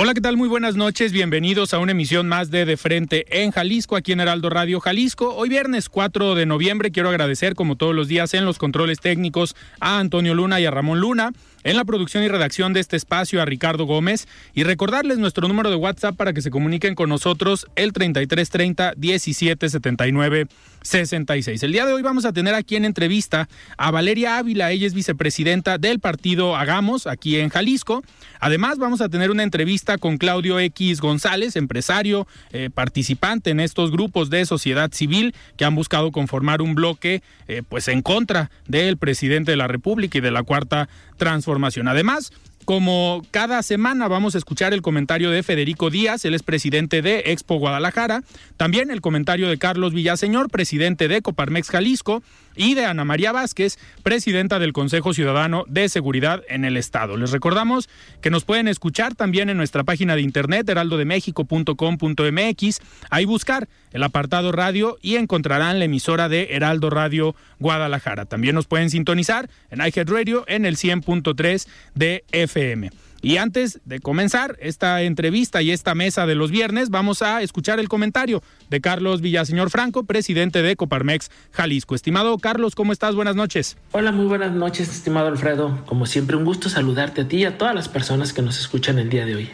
Hola, ¿qué tal? Muy buenas noches. Bienvenidos a una emisión más de De Frente en Jalisco, aquí en Heraldo Radio Jalisco. Hoy viernes 4 de noviembre quiero agradecer, como todos los días, en los controles técnicos a Antonio Luna y a Ramón Luna. En la producción y redacción de este espacio a Ricardo Gómez y recordarles nuestro número de WhatsApp para que se comuniquen con nosotros el 3330 1779 66. El día de hoy vamos a tener aquí en entrevista a Valeria Ávila, ella es vicepresidenta del partido Hagamos aquí en Jalisco. Además vamos a tener una entrevista con Claudio X González, empresario, eh, participante en estos grupos de sociedad civil que han buscado conformar un bloque eh, pues en contra del presidente de la República y de la cuarta transformación. Además, como cada semana vamos a escuchar el comentario de Federico Díaz, él es presidente de Expo Guadalajara, también el comentario de Carlos Villaseñor, presidente de Coparmex Jalisco, y de Ana María Vázquez, presidenta del Consejo Ciudadano de Seguridad en el Estado. Les recordamos que nos pueden escuchar también en nuestra página de internet heraldodemexico.com.mx, ahí buscar el apartado radio y encontrarán la emisora de Heraldo Radio Guadalajara. También nos pueden sintonizar en iHead Radio en el 100.3 de FM. Y antes de comenzar esta entrevista y esta mesa de los viernes, vamos a escuchar el comentario de Carlos Villaseñor Franco, presidente de Coparmex Jalisco. Estimado Carlos, ¿cómo estás? Buenas noches. Hola, muy buenas noches, estimado Alfredo. Como siempre, un gusto saludarte a ti y a todas las personas que nos escuchan el día de hoy.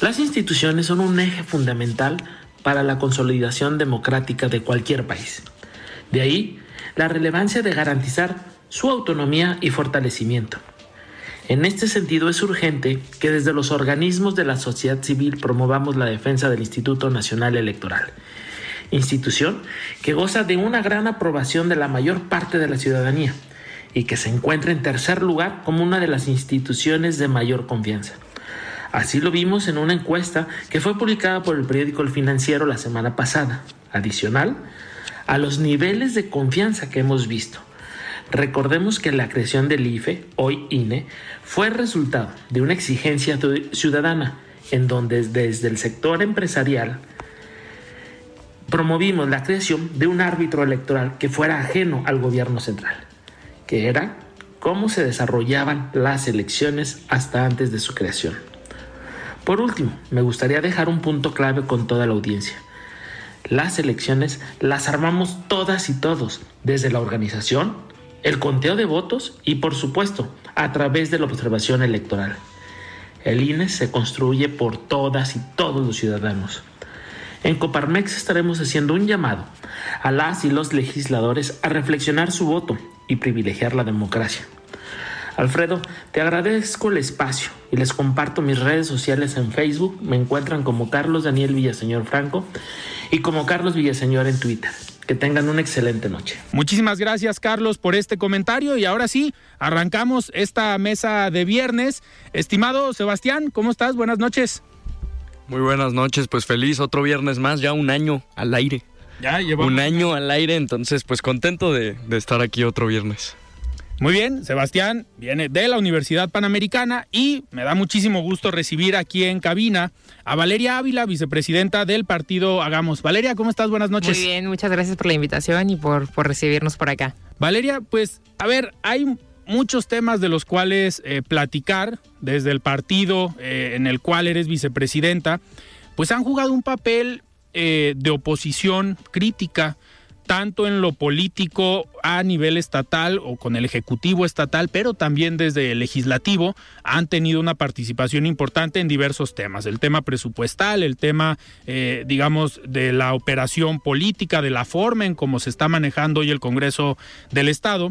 Las instituciones son un eje fundamental para la consolidación democrática de cualquier país. De ahí la relevancia de garantizar su autonomía y fortalecimiento. En este sentido es urgente que desde los organismos de la sociedad civil promovamos la defensa del Instituto Nacional Electoral, institución que goza de una gran aprobación de la mayor parte de la ciudadanía y que se encuentra en tercer lugar como una de las instituciones de mayor confianza. Así lo vimos en una encuesta que fue publicada por el periódico El Financiero la semana pasada, adicional a los niveles de confianza que hemos visto. Recordemos que la creación del IFE, hoy INE, fue resultado de una exigencia ciudadana en donde desde el sector empresarial promovimos la creación de un árbitro electoral que fuera ajeno al gobierno central, que era cómo se desarrollaban las elecciones hasta antes de su creación. Por último, me gustaría dejar un punto clave con toda la audiencia. Las elecciones las armamos todas y todos, desde la organización, el conteo de votos y por supuesto a través de la observación electoral. El INE se construye por todas y todos los ciudadanos. En Coparmex estaremos haciendo un llamado a las y los legisladores a reflexionar su voto y privilegiar la democracia. Alfredo, te agradezco el espacio y les comparto mis redes sociales en Facebook. Me encuentran como Carlos Daniel Villaseñor Franco y como Carlos Villaseñor en Twitter. Que tengan una excelente noche. Muchísimas gracias, Carlos, por este comentario. Y ahora sí, arrancamos esta mesa de viernes. Estimado Sebastián, ¿cómo estás? Buenas noches. Muy buenas noches, pues feliz, otro viernes más, ya un año al aire. Ya llevamos. Un año al aire, entonces pues contento de, de estar aquí otro viernes. Muy bien, Sebastián viene de la Universidad Panamericana y me da muchísimo gusto recibir aquí en cabina a Valeria Ávila, vicepresidenta del partido Hagamos. Valeria, ¿cómo estás? Buenas noches. Muy bien, muchas gracias por la invitación y por, por recibirnos por acá. Valeria, pues a ver, hay muchos temas de los cuales eh, platicar desde el partido eh, en el cual eres vicepresidenta, pues han jugado un papel eh, de oposición crítica tanto en lo político a nivel estatal o con el Ejecutivo estatal, pero también desde el legislativo, han tenido una participación importante en diversos temas. El tema presupuestal, el tema, eh, digamos, de la operación política, de la forma en cómo se está manejando hoy el Congreso del Estado,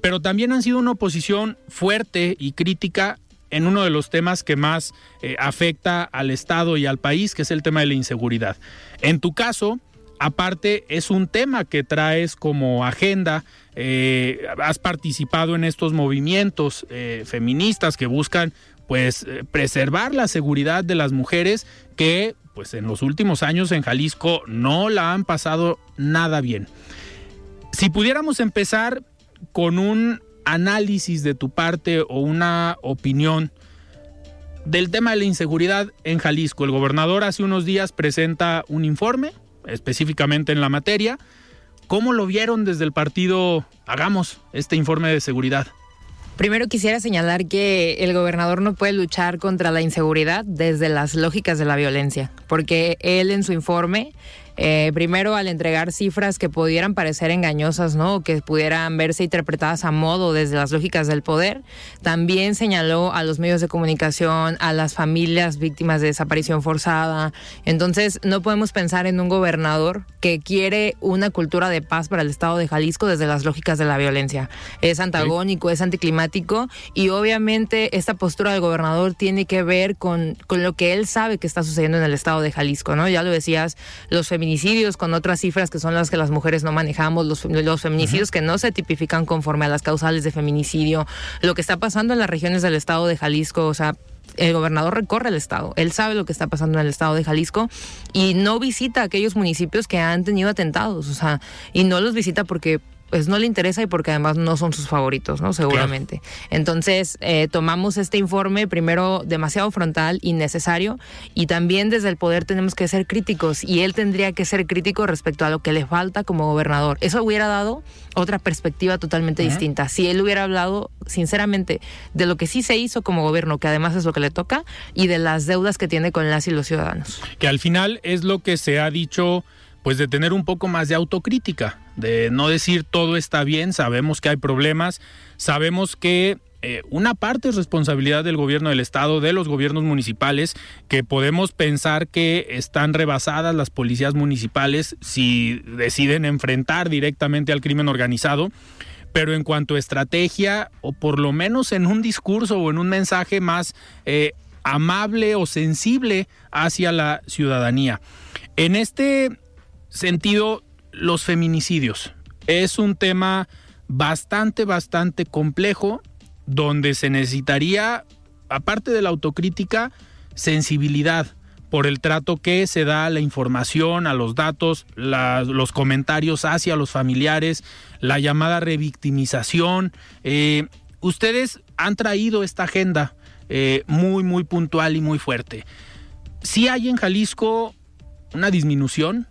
pero también han sido una oposición fuerte y crítica en uno de los temas que más eh, afecta al Estado y al país, que es el tema de la inseguridad. En tu caso, aparte es un tema que traes como agenda. Eh, has participado en estos movimientos eh, feministas que buscan pues eh, preservar la seguridad de las mujeres que pues en los últimos años en Jalisco no la han pasado nada bien. Si pudiéramos empezar con un análisis de tu parte o una opinión del tema de la inseguridad en Jalisco. El gobernador hace unos días presenta un informe específicamente en la materia. ¿Cómo lo vieron desde el partido Hagamos este informe de seguridad? Primero quisiera señalar que el gobernador no puede luchar contra la inseguridad desde las lógicas de la violencia, porque él en su informe eh, primero al entregar cifras que pudieran parecer engañosas, ¿no? que pudieran verse interpretadas a modo desde las lógicas del poder. También señaló a los medios de comunicación, a las familias víctimas de desaparición forzada. Entonces, no podemos pensar en un gobernador que quiere una cultura de paz para el estado de Jalisco desde las lógicas de la violencia. Es antagónico, es anticlimático y obviamente esta postura del gobernador tiene que ver con, con lo que él sabe que está sucediendo en el estado de Jalisco, ¿no? Ya lo decías, los feminicidios, con otras cifras que son las que las mujeres no manejamos, los, los feminicidios que no se tipifican conforme a las causales de feminicidio, lo que está pasando en las regiones del estado de Jalisco, o sea, el gobernador recorre el estado, él sabe lo que está pasando en el estado de Jalisco y no visita aquellos municipios que han tenido atentados, o sea, y no los visita porque pues no le interesa y porque además no son sus favoritos, ¿no? Seguramente. Entonces, eh, tomamos este informe primero demasiado frontal, innecesario, y también desde el poder tenemos que ser críticos y él tendría que ser crítico respecto a lo que le falta como gobernador. Eso hubiera dado otra perspectiva totalmente distinta. Si él hubiera hablado, sinceramente, de lo que sí se hizo como gobierno, que además es lo que le toca, y de las deudas que tiene con las y los ciudadanos. Que al final es lo que se ha dicho pues de tener un poco más de autocrítica, de no decir todo está bien, sabemos que hay problemas, sabemos que eh, una parte es responsabilidad del gobierno del estado, de los gobiernos municipales, que podemos pensar que están rebasadas las policías municipales si deciden enfrentar directamente al crimen organizado. Pero en cuanto a estrategia, o por lo menos en un discurso o en un mensaje más eh, amable o sensible hacia la ciudadanía. En este sentido, los feminicidios. Es un tema bastante, bastante complejo donde se necesitaría, aparte de la autocrítica, sensibilidad por el trato que se da a la información, a los datos, los comentarios hacia los familiares, la llamada revictimización. Eh, ustedes han traído esta agenda eh, muy, muy puntual y muy fuerte. Si hay en Jalisco una disminución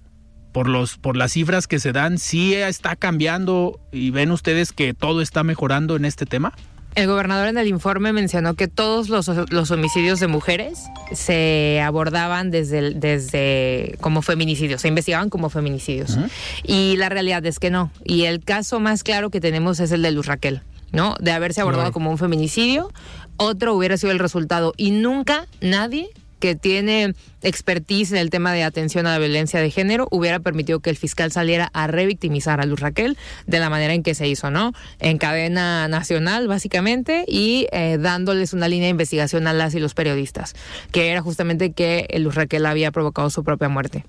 por los por las cifras que se dan, sí está cambiando y ven ustedes que todo está mejorando en este tema. El gobernador en el informe mencionó que todos los, homicidios de mujeres se abordaban desde, desde como feminicidios, se investigaban como feminicidios. Y la realidad es que no. Y el caso más claro que tenemos es el de Luz Raquel, ¿no? De haberse abordado como un feminicidio, otro hubiera sido el resultado. Y nunca nadie que tiene expertise en el tema de atención a la violencia de género, hubiera permitido que el fiscal saliera a revictimizar a Luz Raquel de la manera en que se hizo, ¿no? En cadena nacional, básicamente, y eh, dándoles una línea de investigación a las y los periodistas, que era justamente que Luz Raquel había provocado su propia muerte.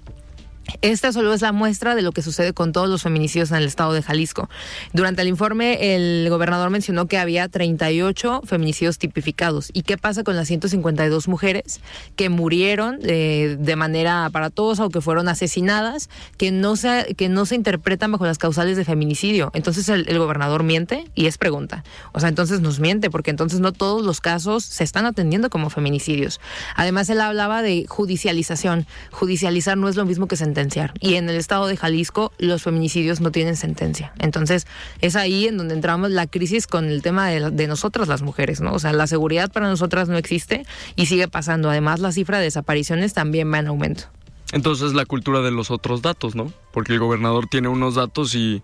Esta solo es la muestra de lo que sucede con todos los feminicidios en el estado de Jalisco. Durante el informe, el gobernador mencionó que había 38 feminicidios tipificados. ¿Y qué pasa con las 152 mujeres que murieron eh, de manera aparatosa o que fueron asesinadas, que no, se, que no se interpretan bajo las causales de feminicidio? Entonces el, gobernador miente y es pregunta. O sea, entonces nos miente, porque entonces no todos los casos se están atendiendo como feminicidios. Además, él hablaba de judicialización. Judicializar no es lo mismo que sentenciar y en el estado de Jalisco los feminicidios no tienen sentencia. Entonces es ahí en donde entramos la crisis con el tema de, de nosotras las mujeres, ¿no? O sea, la seguridad para nosotras no existe y sigue pasando. Además, la cifra de desapariciones también va en aumento. Entonces la cultura de los otros datos, ¿no? Porque el gobernador tiene unos datos y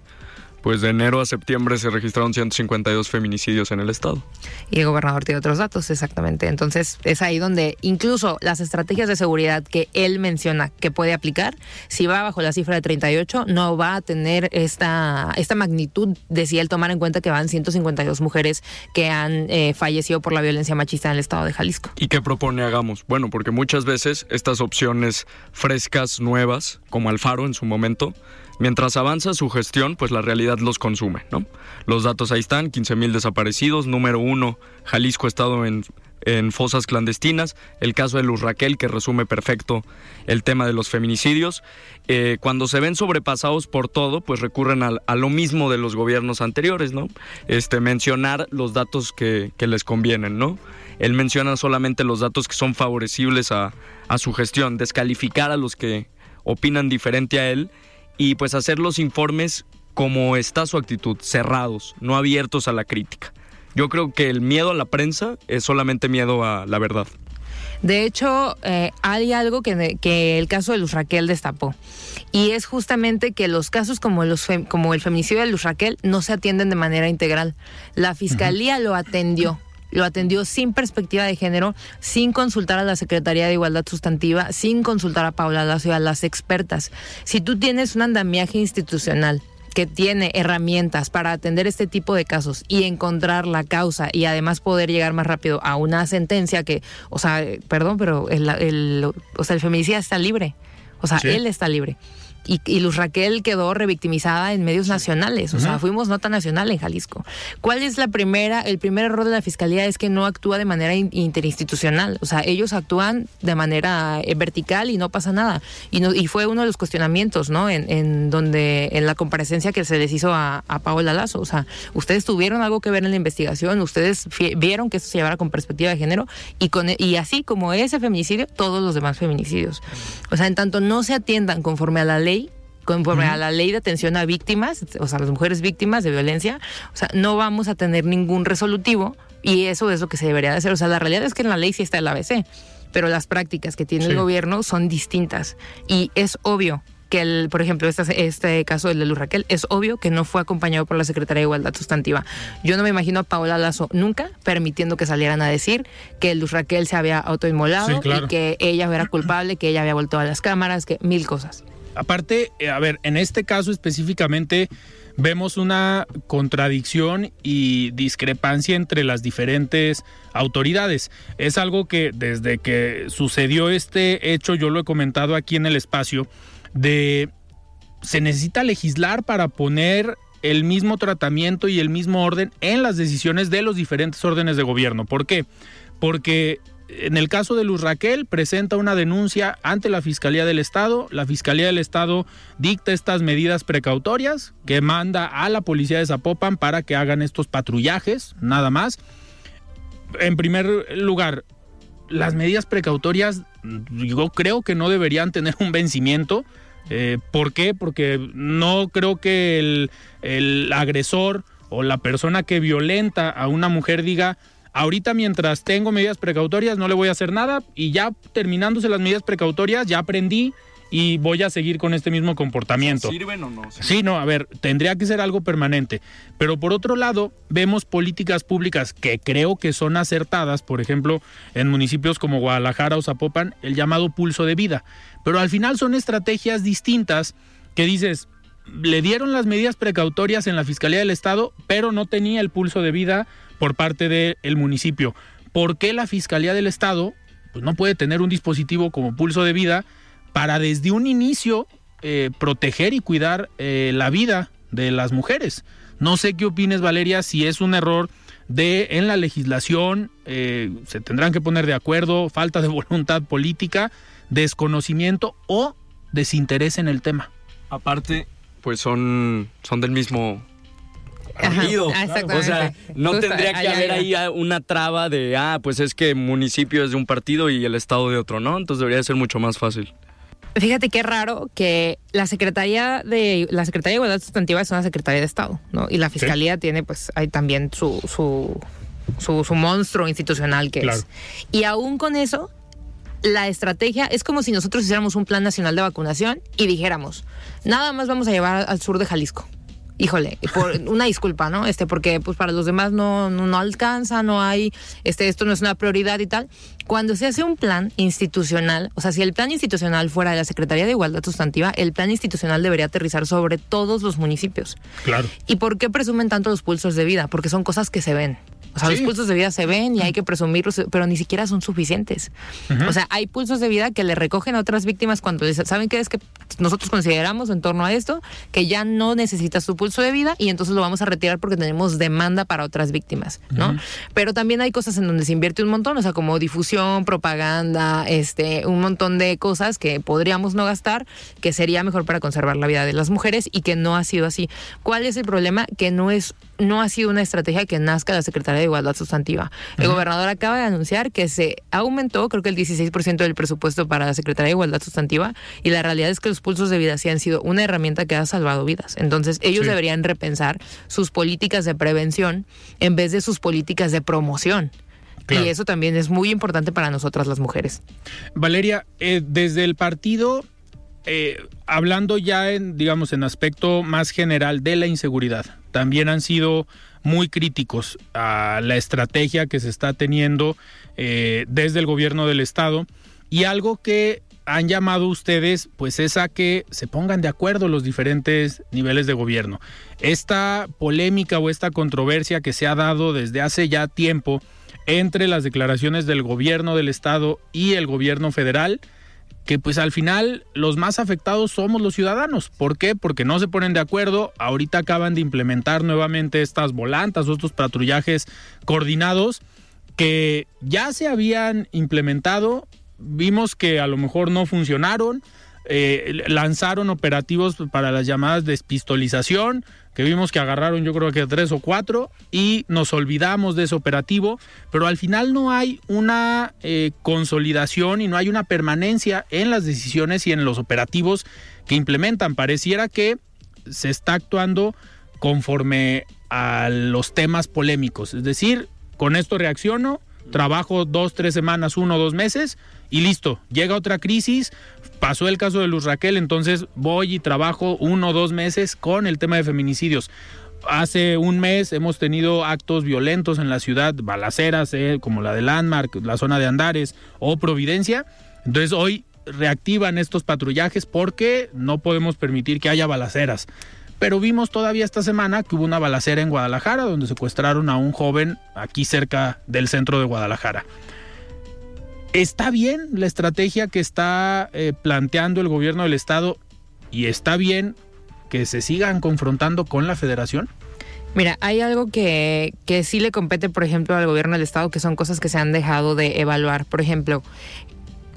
pues de enero a septiembre se registraron 152 feminicidios en el estado. Y el gobernador tiene otros datos, exactamente. Entonces es ahí donde incluso las estrategias de seguridad que él menciona que puede aplicar, si va bajo la cifra de 38, no va a tener esta, esta magnitud de si él tomar en cuenta que van 152 mujeres que han eh, fallecido por la violencia machista en el estado de Jalisco. ¿Y qué propone hagamos? Bueno, porque muchas veces estas opciones frescas, nuevas, como Alfaro en su momento, Mientras avanza su gestión, pues la realidad los consume, ¿no? Los datos ahí están, 15.000 desaparecidos, número uno, Jalisco ha estado en, fosas clandestinas, el caso de Luz Raquel que resume perfecto el tema de los feminicidios. Eh, cuando se ven sobrepasados por todo, pues recurren a, lo mismo de los gobiernos anteriores, ¿no? Este, mencionar los datos que, les convienen, ¿no? Él menciona solamente los datos que son favorecibles a, a su gestión, descalificar a los que opinan diferente a él y pues hacer los informes como está su actitud, cerrados, no abiertos a la crítica. Yo creo que el miedo a la prensa es solamente miedo a la verdad. De hecho, eh, hay algo que, que, el caso de Luz Raquel destapó. Y es justamente que los casos como, los como el feminicidio de Luz Raquel no se atienden de manera integral. La fiscalía lo atendió lo atendió sin perspectiva de género, sin consultar a la Secretaría de Igualdad Sustantiva, sin consultar a Paula Lazo y a las expertas. Si tú tienes un andamiaje institucional que tiene herramientas para atender este tipo de casos y encontrar la causa y además poder llegar más rápido a una sentencia que, o sea, perdón, pero el, el, o sea, el feminicida está libre. O sea, él está libre y, Luz Raquel quedó revictimizada en medios nacionales, o sea, fuimos nota nacional en Jalisco. ¿Cuál es la primera, el primer error de la fiscalía es que no actúa de manera interinstitucional, o sea, ellos actúan de manera eh, vertical y no pasa nada. Y, no, y fue uno de los cuestionamientos, ¿no? En, donde, en la comparecencia que se les hizo a, a Paola Lazo, o sea, ustedes tuvieron algo que ver en la investigación, ustedes vieron que esto se llevara con perspectiva de género y, con, y así como ese feminicidio, todos los demás feminicidios. O sea, en tanto no se atiendan conforme a la ley, conforme a la ley de atención a víctimas, o sea, las mujeres víctimas de violencia, o sea, no vamos a tener ningún resolutivo y eso es lo que se debería de hacer. O sea, la realidad es que en la ley sí está el ABC, pero las prácticas que tiene el gobierno son distintas y es obvio que, el, por ejemplo, este, este caso del de Luz Raquel, es obvio que no fue acompañado por la Secretaría de Igualdad Sustantiva. Yo no me imagino a Paola Lazo nunca permitiendo que salieran a decir que Luz Raquel se había autoinmolado y que ella era culpable, que ella había vuelto a las cámaras, que mil cosas. Aparte, eh, a ver, en este caso específicamente vemos una contradicción y discrepancia entre las diferentes autoridades. Es algo que desde que sucedió este hecho, yo lo he comentado aquí en el espacio, de se necesita legislar para poner el mismo tratamiento y el mismo orden en las decisiones de los diferentes órdenes de gobierno. ¿Por qué? Porque en el caso de Luz Raquel, presenta una denuncia ante la Fiscalía del Estado. La Fiscalía del Estado dicta estas medidas precautorias que manda a la policía de Zapopan para que hagan estos patrullajes, nada más. En primer lugar, las medidas precautorias yo creo que no deberían tener un vencimiento. Eh, ¿Por qué? Porque no creo que el, el agresor o la persona que violenta a una mujer diga Ahorita mientras tengo medidas precautorias no le voy a hacer nada y ya terminándose las medidas precautorias ya aprendí y voy a seguir con este mismo comportamiento. ¿Sirven o no? Sí, no, a ver, tendría que ser algo permanente. Pero por otro lado, vemos políticas públicas que creo que son acertadas, por ejemplo, en municipios como Guadalajara o Zapopan, el llamado pulso de vida. Pero al final son estrategias distintas que dices, le dieron las medidas precautorias en la Fiscalía del Estado, pero no tenía el pulso de vida por parte del municipio. ¿Por qué la Fiscalía del Estado pues, no puede tener un dispositivo como pulso de vida para desde un inicio eh, proteger y cuidar eh, la vida de las mujeres? No sé qué opines, Valeria, si es un error de en la legislación, eh, se tendrán que poner de acuerdo, falta de voluntad política, desconocimiento o desinterés en el tema. Aparte, pues son, son del mismo o sea, no tendría que haber ahí una traba de, ah, pues es que municipio es de un partido y el estado de otro, ¿no? Entonces debería ser mucho más fácil. Fíjate qué raro que la Secretaría de la Secretaría de Igualdad Sustantiva es una Secretaría de Estado, ¿no? Y la Fiscalía tiene, pues, hay también su, su, su, monstruo institucional que es. Y aún con eso, la estrategia es como si nosotros hiciéramos un plan nacional de vacunación y dijéramos, nada más vamos a llevar al sur de Jalisco híjole, por una disculpa, ¿no? Este, porque pues para los demás no, no, alcanza, no hay, este, esto no es una prioridad y tal. Cuando se hace un plan institucional, o sea, si el plan institucional fuera de la Secretaría de Igualdad Sustantiva, el plan institucional debería aterrizar sobre todos los municipios. Claro. ¿Y por qué presumen tanto los pulsos de vida? Porque son cosas que se ven. O sea, los pulsos de vida se ven y hay que presumirlos, pero ni siquiera son suficientes. O sea, hay pulsos de vida que le recogen a otras víctimas cuando les saben que es que nosotros consideramos en torno a esto que ya no necesitas tu pulso de vida y entonces lo vamos a retirar porque tenemos demanda para otras víctimas, ¿no? Pero también hay cosas en donde se invierte un montón, o sea, como difusión, propaganda, este, un montón de cosas que podríamos no gastar, que sería mejor para conservar la vida de las mujeres y que no ha sido así. ¿Cuál es el problema? Que no es no ha sido una estrategia que nazca la Secretaría de Igualdad Sustantiva. El gobernador acaba de anunciar que se aumentó, creo que el 16% del presupuesto para la Secretaría de Igualdad Sustantiva, y la realidad es que los pulsos de vida sí han sido una herramienta que ha salvado vidas. Entonces, ellos deberían repensar sus políticas de prevención en vez de sus políticas de promoción. Y eso también es muy importante para nosotras las mujeres. Valeria, eh, desde el partido eh, hablando ya en, digamos, en aspecto más general de la inseguridad, también han sido muy críticos a la estrategia que se está teniendo eh, desde el gobierno del estado y algo que han llamado ustedes pues es a que se pongan de acuerdo los diferentes niveles de gobierno. Esta polémica o esta controversia que se ha dado desde hace ya tiempo entre las declaraciones del gobierno del estado y el gobierno federal, que pues al final los más afectados somos los ciudadanos. ¿Por qué? Porque no se ponen de acuerdo. Ahorita acaban de implementar nuevamente estas volantas o estos patrullajes coordinados que ya se habían implementado. Vimos que a lo mejor no funcionaron. Eh, lanzaron operativos para las llamadas despistolización que vimos que agarraron yo creo que tres o cuatro y nos olvidamos de ese operativo, pero al final no hay una eh, consolidación y no hay una permanencia en las decisiones y en los operativos que implementan. Pareciera que se está actuando conforme a los temas polémicos, es decir, con esto reacciono, trabajo dos, tres semanas, uno, dos meses y listo, llega otra crisis, pasó el caso de Luz Raquel, entonces voy y trabajo uno o dos meses con el tema de feminicidios. Hace un mes hemos tenido actos violentos en la ciudad, balaceras, eh, como la de Landmark, la zona de Andares o Providencia. Entonces hoy reactivan estos patrullajes porque no podemos permitir que haya balaceras. Pero vimos todavía esta semana que hubo una balacera en Guadalajara donde secuestraron a un joven aquí cerca del centro de Guadalajara. ¿Está bien la estrategia que está eh, planteando el gobierno del estado y está bien que se sigan confrontando con la federación? Mira, hay algo que, que sí le compete, por ejemplo, al gobierno del estado, que son cosas que se han dejado de evaluar. Por ejemplo,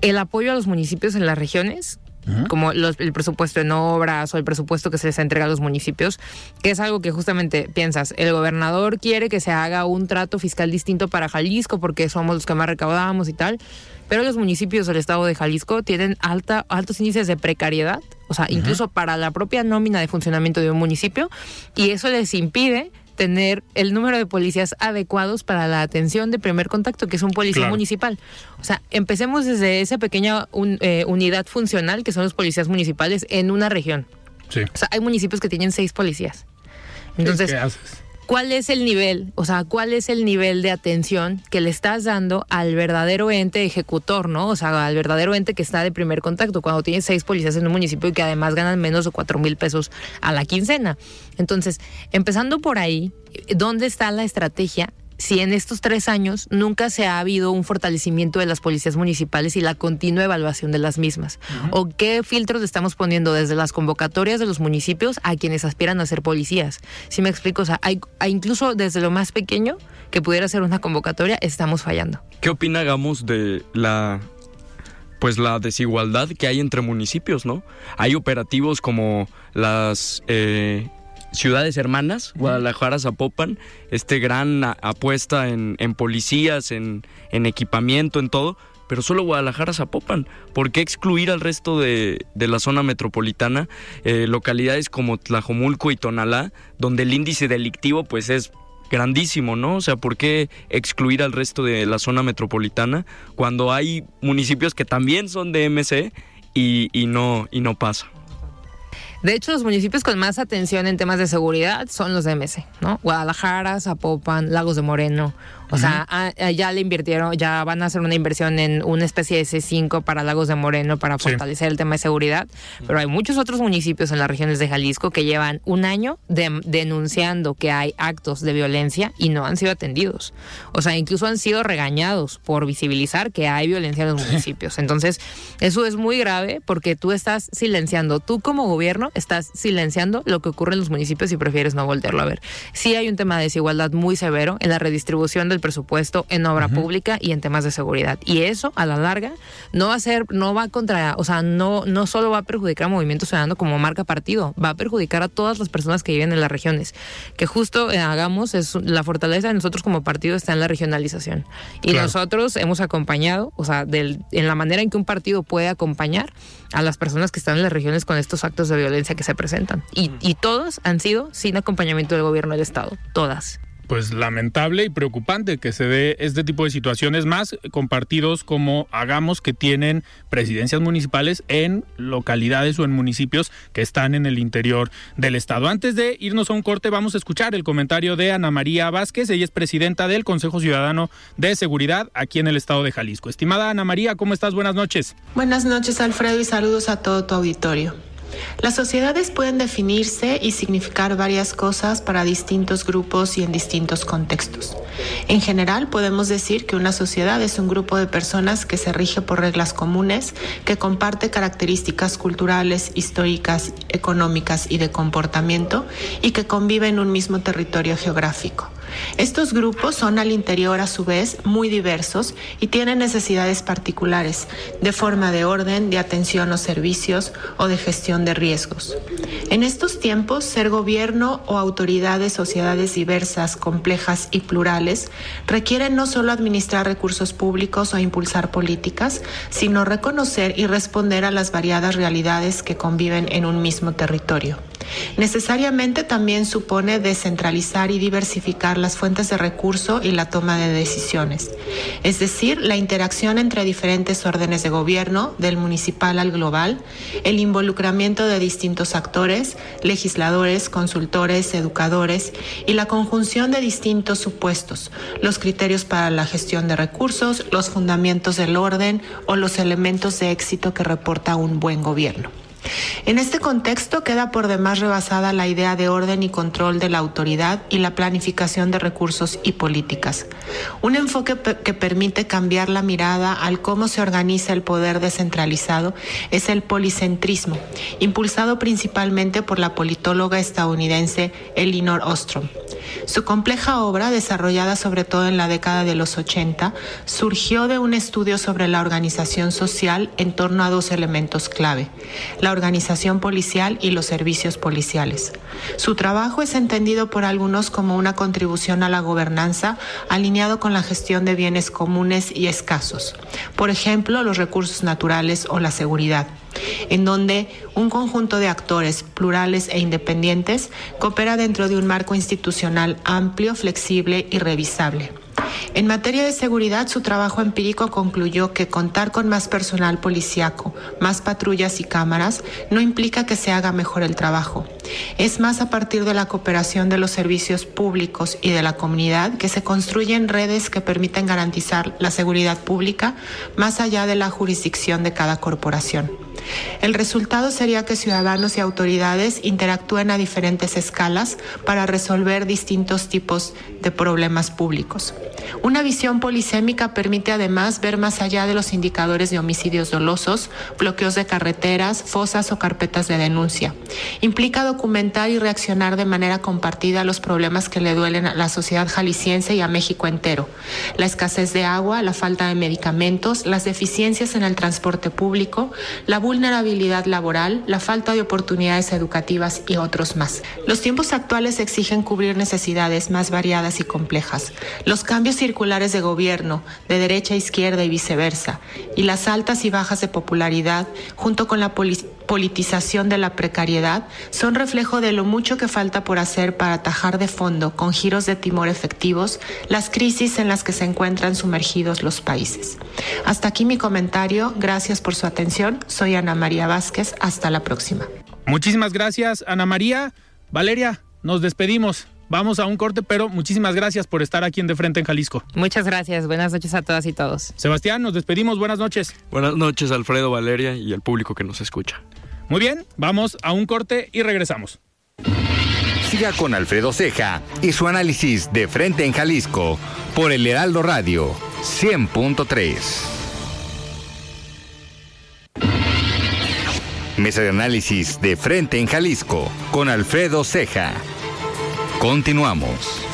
el apoyo a los municipios en las regiones como el presupuesto en obras o el presupuesto que se les entrega a los municipios, que es algo que justamente piensas, el gobernador quiere que se haga un trato fiscal distinto para Jalisco porque somos los que más recaudamos y tal, pero los municipios del estado de Jalisco tienen alta, altos índices de precariedad, o sea, incluso para la propia nómina de funcionamiento de un municipio, y eso les impide tener el número de policías adecuados para la atención de primer contacto, que es un policía municipal. O sea, empecemos desde esa pequeña eh, unidad funcional que son los policías municipales en una región. Sí. O sea, hay municipios que tienen seis policías. Entonces, ¿qué haces? ¿Cuál es el nivel? O sea, ¿cuál es el nivel de atención que le estás dando al verdadero ente ejecutor, ¿no? O sea, al verdadero ente que está de primer contacto, cuando tienes seis policías en un municipio y que además ganan menos de cuatro mil pesos a la quincena. Entonces, empezando por ahí, ¿dónde está la estrategia si en estos tres años nunca se ha habido un fortalecimiento de las policías municipales y la continua evaluación de las mismas? ¿O qué filtros estamos poniendo desde las convocatorias de los municipios a quienes aspiran a ser policías? Si me explico, o sea, hay, incluso desde lo más pequeño que pudiera ser una convocatoria, estamos fallando. ¿Qué opina, de la pues la desigualdad que hay entre municipios, ¿no? Hay operativos como las eh, ciudades hermanas, Guadalajara, Zapopan, este gran apuesta en, policías, en, equipamiento, en todo, pero solo Guadalajara, Zapopan. ¿Por qué excluir al resto de, la zona metropolitana, eh, localidades como Tlajomulco y Tonalá, donde el índice delictivo pues es grandísimo, ¿no? O sea, ¿por qué excluir al resto de la zona metropolitana cuando hay municipios que también son de MC y, y no, y no pasa? De hecho, los municipios con más atención en temas de seguridad son los de MC, ¿no? Guadalajara, Zapopan, Lagos de Moreno. O sea, ya le invirtieron, ya van a hacer una inversión en una especie de C5 para Lagos de Moreno para fortalecer el tema de seguridad. Pero hay muchos otros municipios en las regiones de Jalisco que llevan un año denunciando que hay actos de violencia y no han sido atendidos. O sea, incluso han sido regañados por visibilizar que hay violencia en los municipios. Entonces, eso es muy grave porque tú estás silenciando, tú como gobierno estás silenciando lo que ocurre en los municipios y prefieres no voltearlo a ver. Sí hay un tema de desigualdad muy severo en la redistribución del presupuesto en obra pública y en temas de seguridad. Y eso, a la larga, no va a ser, no va contra, o sea, no, no solo va a perjudicar al Movimiento Ciudadano como marca partido, va a perjudicar a todas las personas que viven en las regiones. Que justo eh, hagamos, es la fortaleza de nosotros como partido está en la regionalización. Y nosotros hemos acompañado, o sea, del, en la manera en que un partido puede acompañar a las personas que están en las regiones con estos actos de violencia que se presentan. Y, y todos han sido sin acompañamiento del gobierno del Estado, todas pues lamentable y preocupante que se dé este tipo de situaciones más con partidos como Hagamos que tienen presidencias municipales en localidades o en municipios que están en el interior del estado. Antes de irnos a un corte vamos a escuchar el comentario de Ana María Vázquez, ella es presidenta del Consejo Ciudadano de Seguridad aquí en el estado de Jalisco. Estimada Ana María, ¿cómo estás? Buenas noches. Buenas noches Alfredo y saludos a todo tu auditorio. Las sociedades pueden definirse y significar varias cosas para distintos grupos y en distintos contextos. En general, podemos decir que una sociedad es un grupo de personas que se rige por reglas comunes, que comparte características culturales, históricas, económicas y de comportamiento y que convive en un mismo territorio geográfico. Estos grupos son al interior a su vez muy diversos y tienen necesidades particulares de forma de orden, de atención o servicios o de gestión de riesgos. En estos tiempos, ser gobierno o autoridad de sociedades diversas, complejas y plurales requiere no solo administrar recursos públicos o impulsar políticas, sino reconocer y responder a las variadas realidades que conviven en un mismo territorio. Necesariamente también supone descentralizar y diversificar las fuentes de recurso y la toma de decisiones, es decir, la interacción entre diferentes órdenes de gobierno, del municipal al global, el involucramiento de distintos actores, legisladores, consultores, educadores y la conjunción de distintos supuestos, los criterios para la gestión de recursos, los fundamentos del orden o los elementos de éxito que reporta un buen gobierno. En este contexto queda por demás rebasada la idea de orden y control de la autoridad y la planificación de recursos y políticas. Un enfoque que permite cambiar la mirada al cómo se organiza el poder descentralizado es el policentrismo, impulsado principalmente por la politóloga estadounidense Elinor Ostrom. Su compleja obra, desarrollada sobre todo en la década de los 80, surgió de un estudio sobre la organización social en torno a dos elementos clave, la organización policial y los servicios policiales. Su trabajo es entendido por algunos como una contribución a la gobernanza alineado con la gestión de bienes comunes y escasos, por ejemplo, los recursos naturales o la seguridad en donde un conjunto de actores plurales e independientes coopera dentro de un marco institucional amplio, flexible y revisable. En materia de seguridad, su trabajo empírico concluyó que contar con más personal policiaco, más patrullas y cámaras no implica que se haga mejor el trabajo. Es más a partir de la cooperación de los servicios públicos y de la comunidad que se construyen redes que permiten garantizar la seguridad pública más allá de la jurisdicción de cada corporación. El resultado sería que ciudadanos y autoridades interactúen a diferentes escalas para resolver distintos tipos de problemas públicos. Una visión polisémica permite además ver más allá de los indicadores de homicidios dolosos, bloqueos de carreteras, fosas o carpetas de denuncia. Implica documentar y reaccionar de manera compartida a los problemas que le duelen a la sociedad jalisciense y a México entero. La escasez de agua, la falta de medicamentos, las deficiencias en el transporte público, la vulnerabilidad laboral, la falta de oportunidades educativas y otros más. Los tiempos actuales exigen cubrir necesidades más variadas y complejas. Los cambios circulares de gobierno, de derecha a izquierda y viceversa, y las altas y bajas de popularidad, junto con la politización de la precariedad son reflejo de lo mucho que falta por hacer para atajar de fondo, con giros de timor efectivos, las crisis en las que se encuentran sumergidos los países. Hasta aquí mi comentario. Gracias por su atención. Soy Ana María Vázquez. Hasta la próxima. Muchísimas gracias, Ana María. Valeria, nos despedimos. Vamos a un corte, pero muchísimas gracias por estar aquí en De Frente en Jalisco. Muchas gracias. Buenas noches a todas y todos. Sebastián, nos despedimos. Buenas noches. Buenas noches, Alfredo, Valeria y el público que nos escucha. Muy bien, vamos a un corte y regresamos. Siga con Alfredo Ceja y su análisis de frente en Jalisco por el Heraldo Radio 100.3. Mesa de análisis de frente en Jalisco con Alfredo Ceja. Continuamos.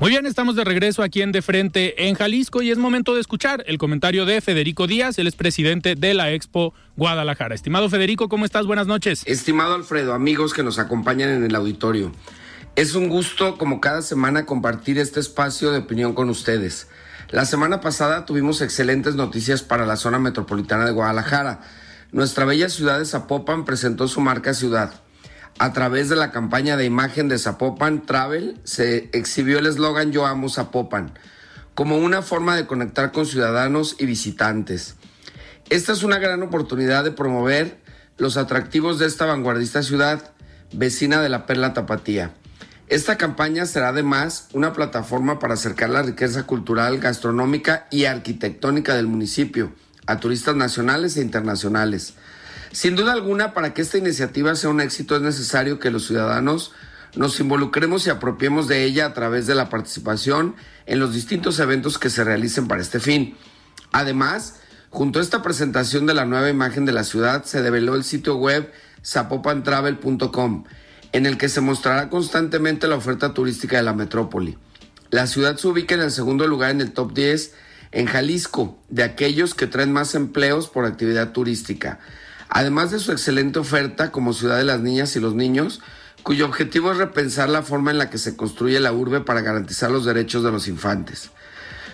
Muy bien, estamos de regreso aquí en De Frente en Jalisco y es momento de escuchar el comentario de Federico Díaz, el expresidente de la Expo Guadalajara. Estimado Federico, ¿cómo estás? Buenas noches. Estimado Alfredo, amigos que nos acompañan en el auditorio. Es un gusto, como cada semana, compartir este espacio de opinión con ustedes. La semana pasada tuvimos excelentes noticias para la zona metropolitana de Guadalajara. Nuestra bella ciudad de Zapopan presentó su marca ciudad a través de la campaña de imagen de Zapopan Travel se exhibió el eslogan Yo amo Zapopan como una forma de conectar con ciudadanos y visitantes. Esta es una gran oportunidad de promover los atractivos de esta vanguardista ciudad vecina de la Perla Tapatía. Esta campaña será además una plataforma para acercar la riqueza cultural, gastronómica y arquitectónica del municipio a turistas nacionales e internacionales. Sin duda alguna, para que esta iniciativa sea un éxito es necesario que los ciudadanos nos involucremos y apropiemos de ella a través de la participación en los distintos eventos que se realicen para este fin. Además, junto a esta presentación de la nueva imagen de la ciudad, se develó el sitio web zapopantravel.com, en el que se mostrará constantemente la oferta turística de la metrópoli. La ciudad se ubica en el segundo lugar en el top 10 en Jalisco, de aquellos que traen más empleos por actividad turística además de su excelente oferta como ciudad de las niñas y los niños, cuyo objetivo es repensar la forma en la que se construye la urbe para garantizar los derechos de los infantes.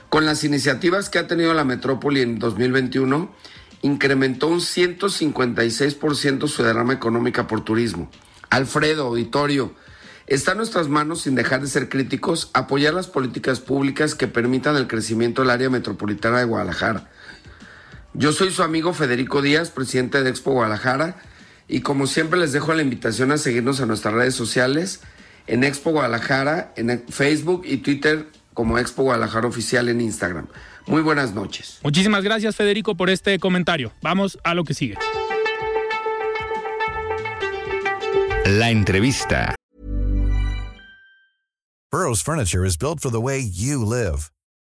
Con las iniciativas que ha tenido la metrópoli en 2021, incrementó un 156% su derrama económica por turismo. Alfredo, auditorio, está en nuestras manos, sin dejar de ser críticos, apoyar las políticas públicas que permitan el crecimiento del área metropolitana de Guadalajara yo soy su amigo Federico Díaz, presidente de Expo Guadalajara, y como siempre les dejo la invitación a seguirnos en nuestras redes sociales, en Expo Guadalajara, en Facebook y Twitter como Expo Guadalajara Oficial en Instagram. Muy buenas noches. Muchísimas gracias Federico por este comentario. Vamos a lo que sigue. La entrevista. Burroughs Furniture is built for the way you live.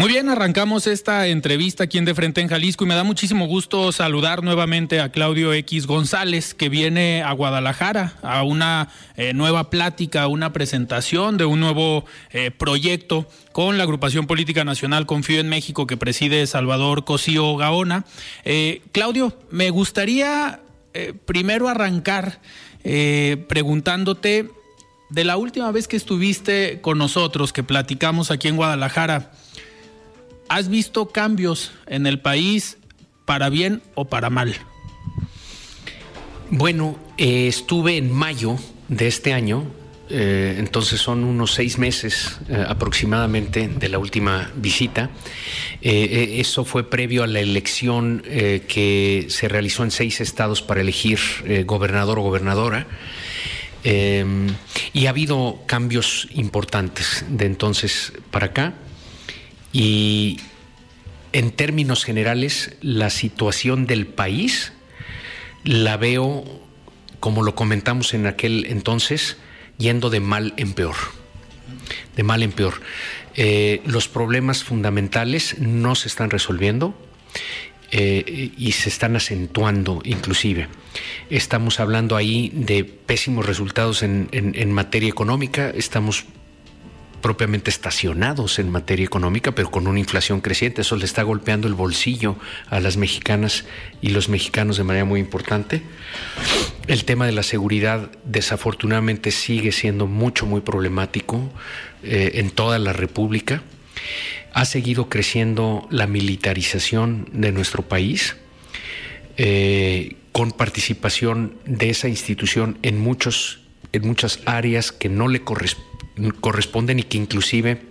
Muy bien, arrancamos esta entrevista aquí en De Frente en Jalisco y me da muchísimo gusto saludar nuevamente a Claudio X González, que viene a Guadalajara a una eh, nueva plática, una presentación de un nuevo eh, proyecto con la agrupación política nacional Confío en México que preside Salvador Cosío Gaona. Eh, Claudio, me gustaría primero arrancar preguntándote de la última vez que estuviste con nosotros, que platicamos aquí en Guadalajara, ¿Has visto cambios en el país para bien o para mal? Bueno, eh, estuve en mayo de este año eh, entonces son unos seis meses eh, aproximadamente de la última visita. Eso fue previo a la elección que se realizó en seis estados para elegir gobernador o gobernadora. y ha habido cambios importantes de entonces para acá. Y en términos generales, la situación del país la veo, como lo comentamos en aquel entonces, yendo de mal en peor. De mal en peor. Eh, los problemas fundamentales no se están resolviendo. Eh, y se están acentuando inclusive. Estamos hablando ahí de pésimos resultados en, en materia económica, estamos propiamente estacionados en materia económica, pero con una inflación creciente. Eso le está golpeando el bolsillo a las mexicanas y los mexicanos de manera muy importante. El tema de la seguridad desafortunadamente sigue siendo mucho, muy problemático eh, en toda la República. Ha seguido creciendo la militarización de nuestro país. Eh, con participación de esa institución en muchos en muchas áreas que no le corresponden y que inclusive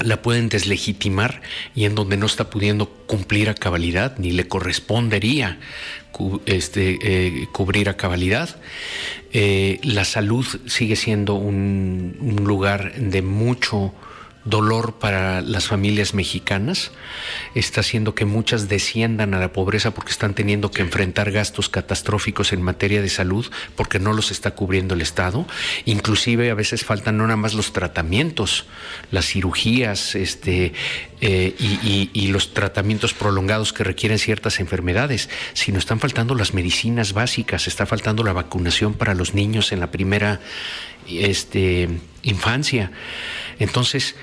la pueden deslegitimar y en donde no está pudiendo cumplir a cabalidad ni le correspondería este, eh, cubrir a cabalidad. Eh, la salud sigue siendo un lugar de mucho dolor para las familias mexicanas, está haciendo que muchas desciendan a la pobreza porque están teniendo que enfrentar gastos catastróficos en materia de salud porque no los está cubriendo el Estado. Inclusive a veces faltan no nada más los tratamientos, las cirugías este, eh, y, y, los tratamientos prolongados que requieren ciertas enfermedades, sino están faltando las medicinas básicas, está faltando la vacunación para los niños en la primera este, infancia. Entonces,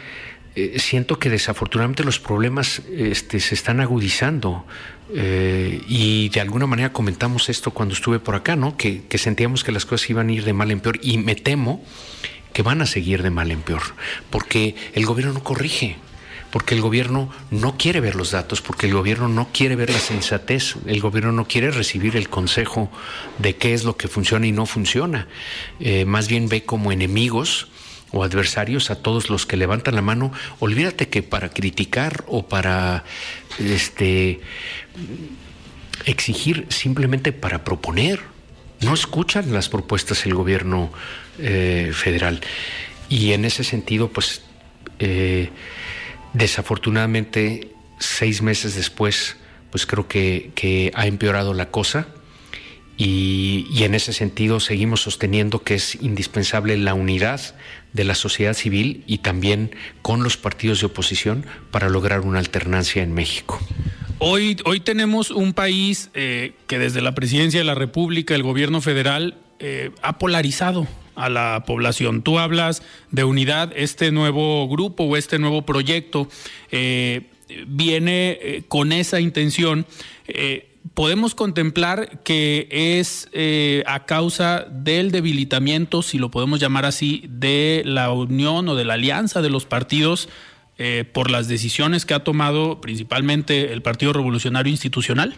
eh, siento que desafortunadamente los problemas este, se están agudizando eh, y de alguna manera comentamos esto cuando estuve por acá, ¿no? Que, sentíamos que las cosas iban a ir de mal en peor y me temo que van a seguir de mal en peor porque el gobierno no corrige. Porque el gobierno no quiere ver los datos, porque el gobierno no quiere ver la sensatez, el gobierno no quiere recibir el consejo de qué es lo que funciona y no funciona. Eh, más bien ve como enemigos o adversarios a todos los que levantan la mano, olvídate que para criticar o para este exigir, simplemente para proponer. No escuchan las propuestas del gobierno eh, federal. Y en ese sentido, pues eh, desafortunadamente, seis meses después, pues creo que, que ha empeorado la cosa. Y, y, en ese sentido seguimos sosteniendo que es indispensable la unidad de la sociedad civil y también con los partidos de oposición para lograr una alternancia en México. Hoy, hoy tenemos un país eh, que desde la presidencia de la República, el gobierno federal, eh, ha polarizado a la población. Tú hablas de unidad, este nuevo grupo o este nuevo proyecto eh, viene con esa intención podemos contemplar que es eh, a causa del debilitamiento, si lo podemos llamar así, de la unión o de la alianza de los partidos eh, por las decisiones que ha tomado principalmente el Partido Revolucionario Institucional?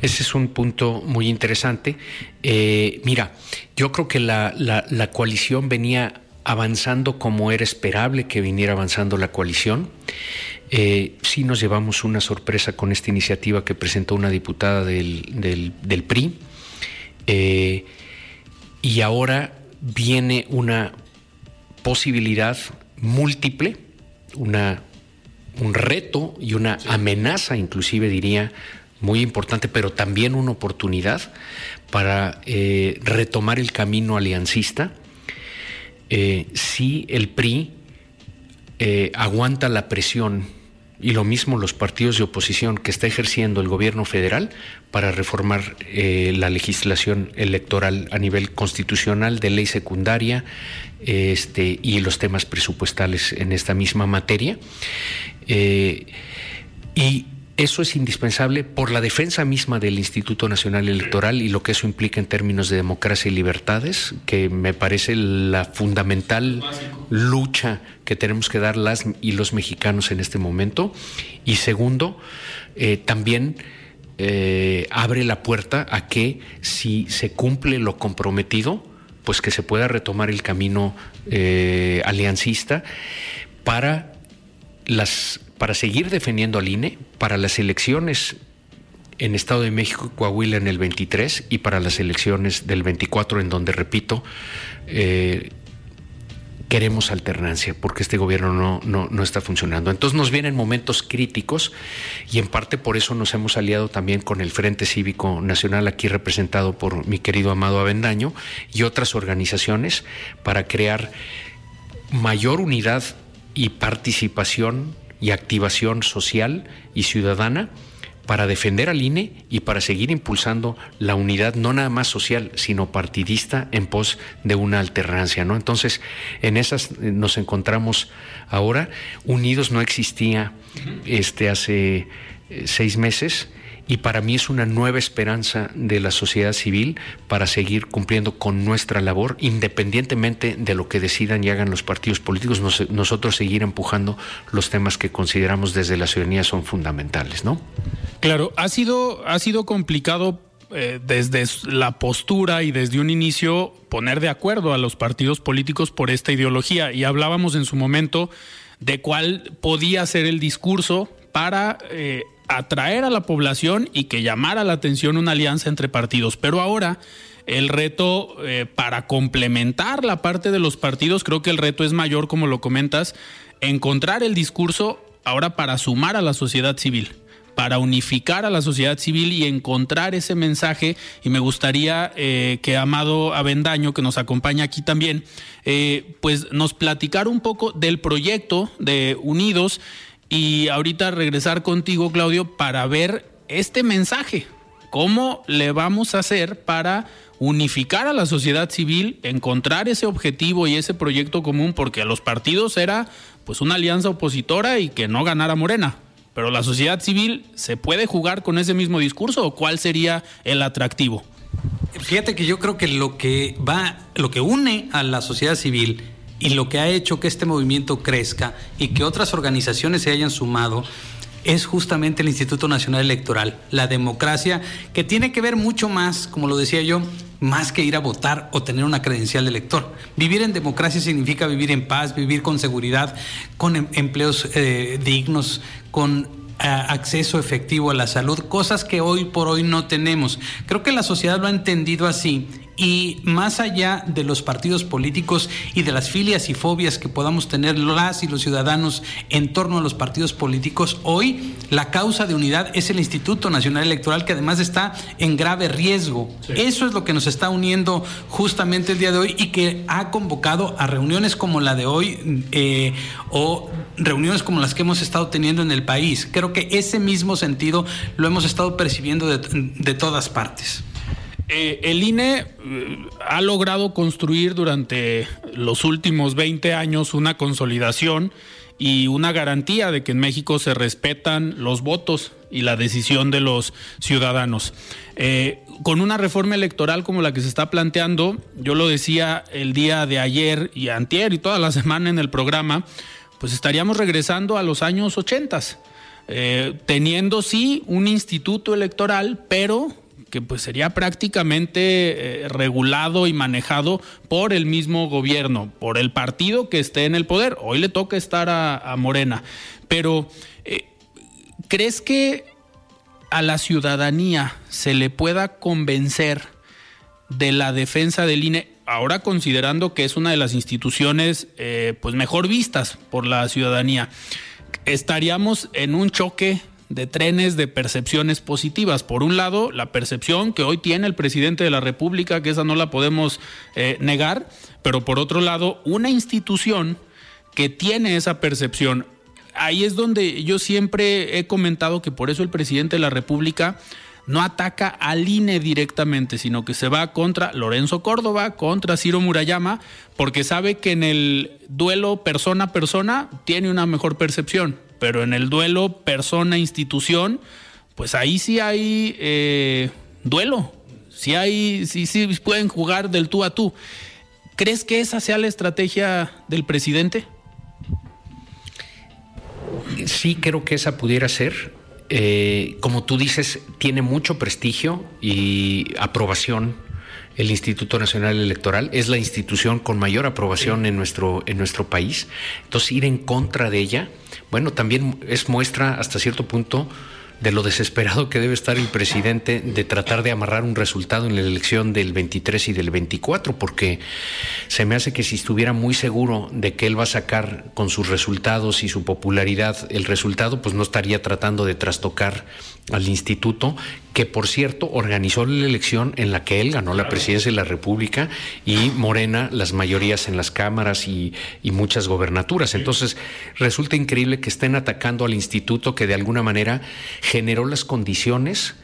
Ese es un punto muy interesante. Eh, mira, yo creo que la, la coalición venía avanzando como era esperable que viniera avanzando la coalición. Eh, sí nos llevamos una sorpresa con esta iniciativa que presentó una diputada del, PRI. Eh, y ahora viene una posibilidad múltiple, una, un reto y una amenaza, inclusive diría, muy importante, pero también una oportunidad para eh, retomar el camino aliancista. si el PRI aguanta la presión y lo mismo los partidos de oposición que está ejerciendo el gobierno federal para reformar eh, la legislación electoral a nivel constitucional de ley secundaria este, y los temas presupuestales en esta misma materia. Eh, y eso es indispensable por la defensa misma del Instituto Nacional Electoral y lo que eso implica en términos de democracia y libertades, que me parece la fundamental lucha que tenemos que dar las y los mexicanos en este momento. Y segundo, eh, también eh, abre la puerta a que si se cumple lo comprometido, pues que se pueda retomar el camino eh, aliancista para las para seguir defendiendo al INE para las elecciones en Estado de México y Coahuila en el 23 y para las elecciones del 24 en donde repito queremos alternancia porque este gobierno no, no, no, está funcionando. Entonces nos vienen momentos críticos y en parte por eso nos hemos aliado también con el Frente Cívico Nacional, aquí representado por mi querido Amado Avendaño, y otras organizaciones para crear mayor unidad y participación y activación social y ciudadana para defender al INE y para seguir impulsando la unidad no nada más social, sino partidista en pos de una alternancia, ¿no? Entonces, en esas eh, nos encontramos ahora. Unidos no existía este hace eh, seis meses y para mí es una nueva esperanza de la sociedad civil para seguir cumpliendo con nuestra labor, independientemente de lo que decidan y hagan los partidos políticos, nosotros seguir empujando los temas que consideramos desde la ciudadanía son fundamentales, ¿no? Claro, ha sido, ha sido complicado eh, desde la postura y desde un inicio poner de acuerdo a los partidos políticos por esta ideología y hablábamos en su momento de cuál podía ser el discurso para eh, atraer a la población y que llamara la atención una alianza entre partidos. Pero ahora el reto eh, para complementar la parte de los partidos, creo que el reto es mayor, como lo comentas, encontrar el discurso ahora para sumar a la sociedad civil para unificar a la sociedad civil y encontrar ese mensaje. Y me gustaría eh, que Amado Avendaño, que nos acompaña aquí también, eh, pues nos platicara un poco del proyecto de Unidos y ahorita regresar contigo, Claudio, para ver este mensaje. ¿Cómo le vamos a hacer para unificar a la sociedad civil, encontrar ese objetivo y ese proyecto común? Porque a los partidos era pues una alianza opositora y que no ganara Morena. Pero la sociedad civil se puede jugar con ese mismo discurso o cuál sería el atractivo? Fíjate que yo creo que lo que va, lo que une a la sociedad civil y lo que ha hecho que este movimiento crezca y que otras organizaciones se hayan sumado es justamente el Instituto Nacional Electoral, la democracia, que tiene que ver mucho más, como lo decía yo, más que ir a votar o tener una credencial de elector. Vivir en democracia significa vivir en paz, vivir con seguridad, con em, empleos eh, dignos, con eh, acceso efectivo a la salud, cosas que hoy por hoy no tenemos. Creo que la sociedad lo ha entendido así y más allá de los partidos políticos y de las filias y fobias que podamos tener las y los ciudadanos en torno a los partidos políticos, hoy la causa de unidad es el Instituto Nacional Electoral que además está en grave riesgo. Eso es lo que nos está uniendo justamente el día de hoy y que ha convocado a reuniones como la de hoy eh, o reuniones como las que hemos estado teniendo en el país. Creo que ese mismo sentido lo hemos estado percibiendo de todas partes. Eh, el INE eh, ha logrado construir durante los últimos 20 años una consolidación y una garantía de que en México se respetan los votos y la decisión de los ciudadanos. Eh, con una reforma electoral como la que se está planteando, yo lo decía el día de ayer y antier y toda la semana en el programa, pues estaríamos regresando a los años 80, teniendo sí un instituto electoral, pero que pues sería prácticamente eh, regulado y manejado por el mismo gobierno, por el partido que esté en el poder. Hoy le toca estar a, Morena. Pero, eh, ¿crees que a la ciudadanía se le pueda convencer de la defensa del INE? Ahora considerando que es una de las instituciones eh, pues mejor vistas por la ciudadanía, estaríamos en un choque de trenes de percepciones positivas. Por un lado, la percepción que hoy tiene el presidente de la República, que esa no la podemos eh, negar, pero por otro lado, una institución que tiene esa percepción. Ahí es donde yo siempre he comentado que por eso el presidente de la República no ataca al INE directamente, sino que se va contra Lorenzo Córdoba, contra Ciro Murayama, porque sabe que en el duelo persona a persona tiene una mejor percepción pero en el duelo persona-institución, pues ahí sí hay eh, duelo, sí, hay, sí, sí pueden jugar del tú a tú. ¿Crees que esa sea la estrategia del presidente? Sí, creo que esa pudiera ser. Eh, como tú dices, tiene mucho prestigio y aprobación el Instituto Nacional Electoral, es la institución con mayor aprobación en, nuestro, en nuestro país. Entonces, ir en contra de ella, bueno, también es muestra hasta cierto punto de lo desesperado que debe estar el presidente de tratar de amarrar un resultado en la elección del 23 y del 24, porque se me hace que si estuviera muy seguro de que él va a sacar con sus resultados y su popularidad el resultado, pues no estaría tratando de trastocar al instituto, que por cierto organizó la elección en la que él ganó la presidencia de la República y Morena las mayorías en las cámaras y, y muchas gobernaturas. Entonces resulta increíble que estén atacando al instituto que de alguna manera generó las condiciones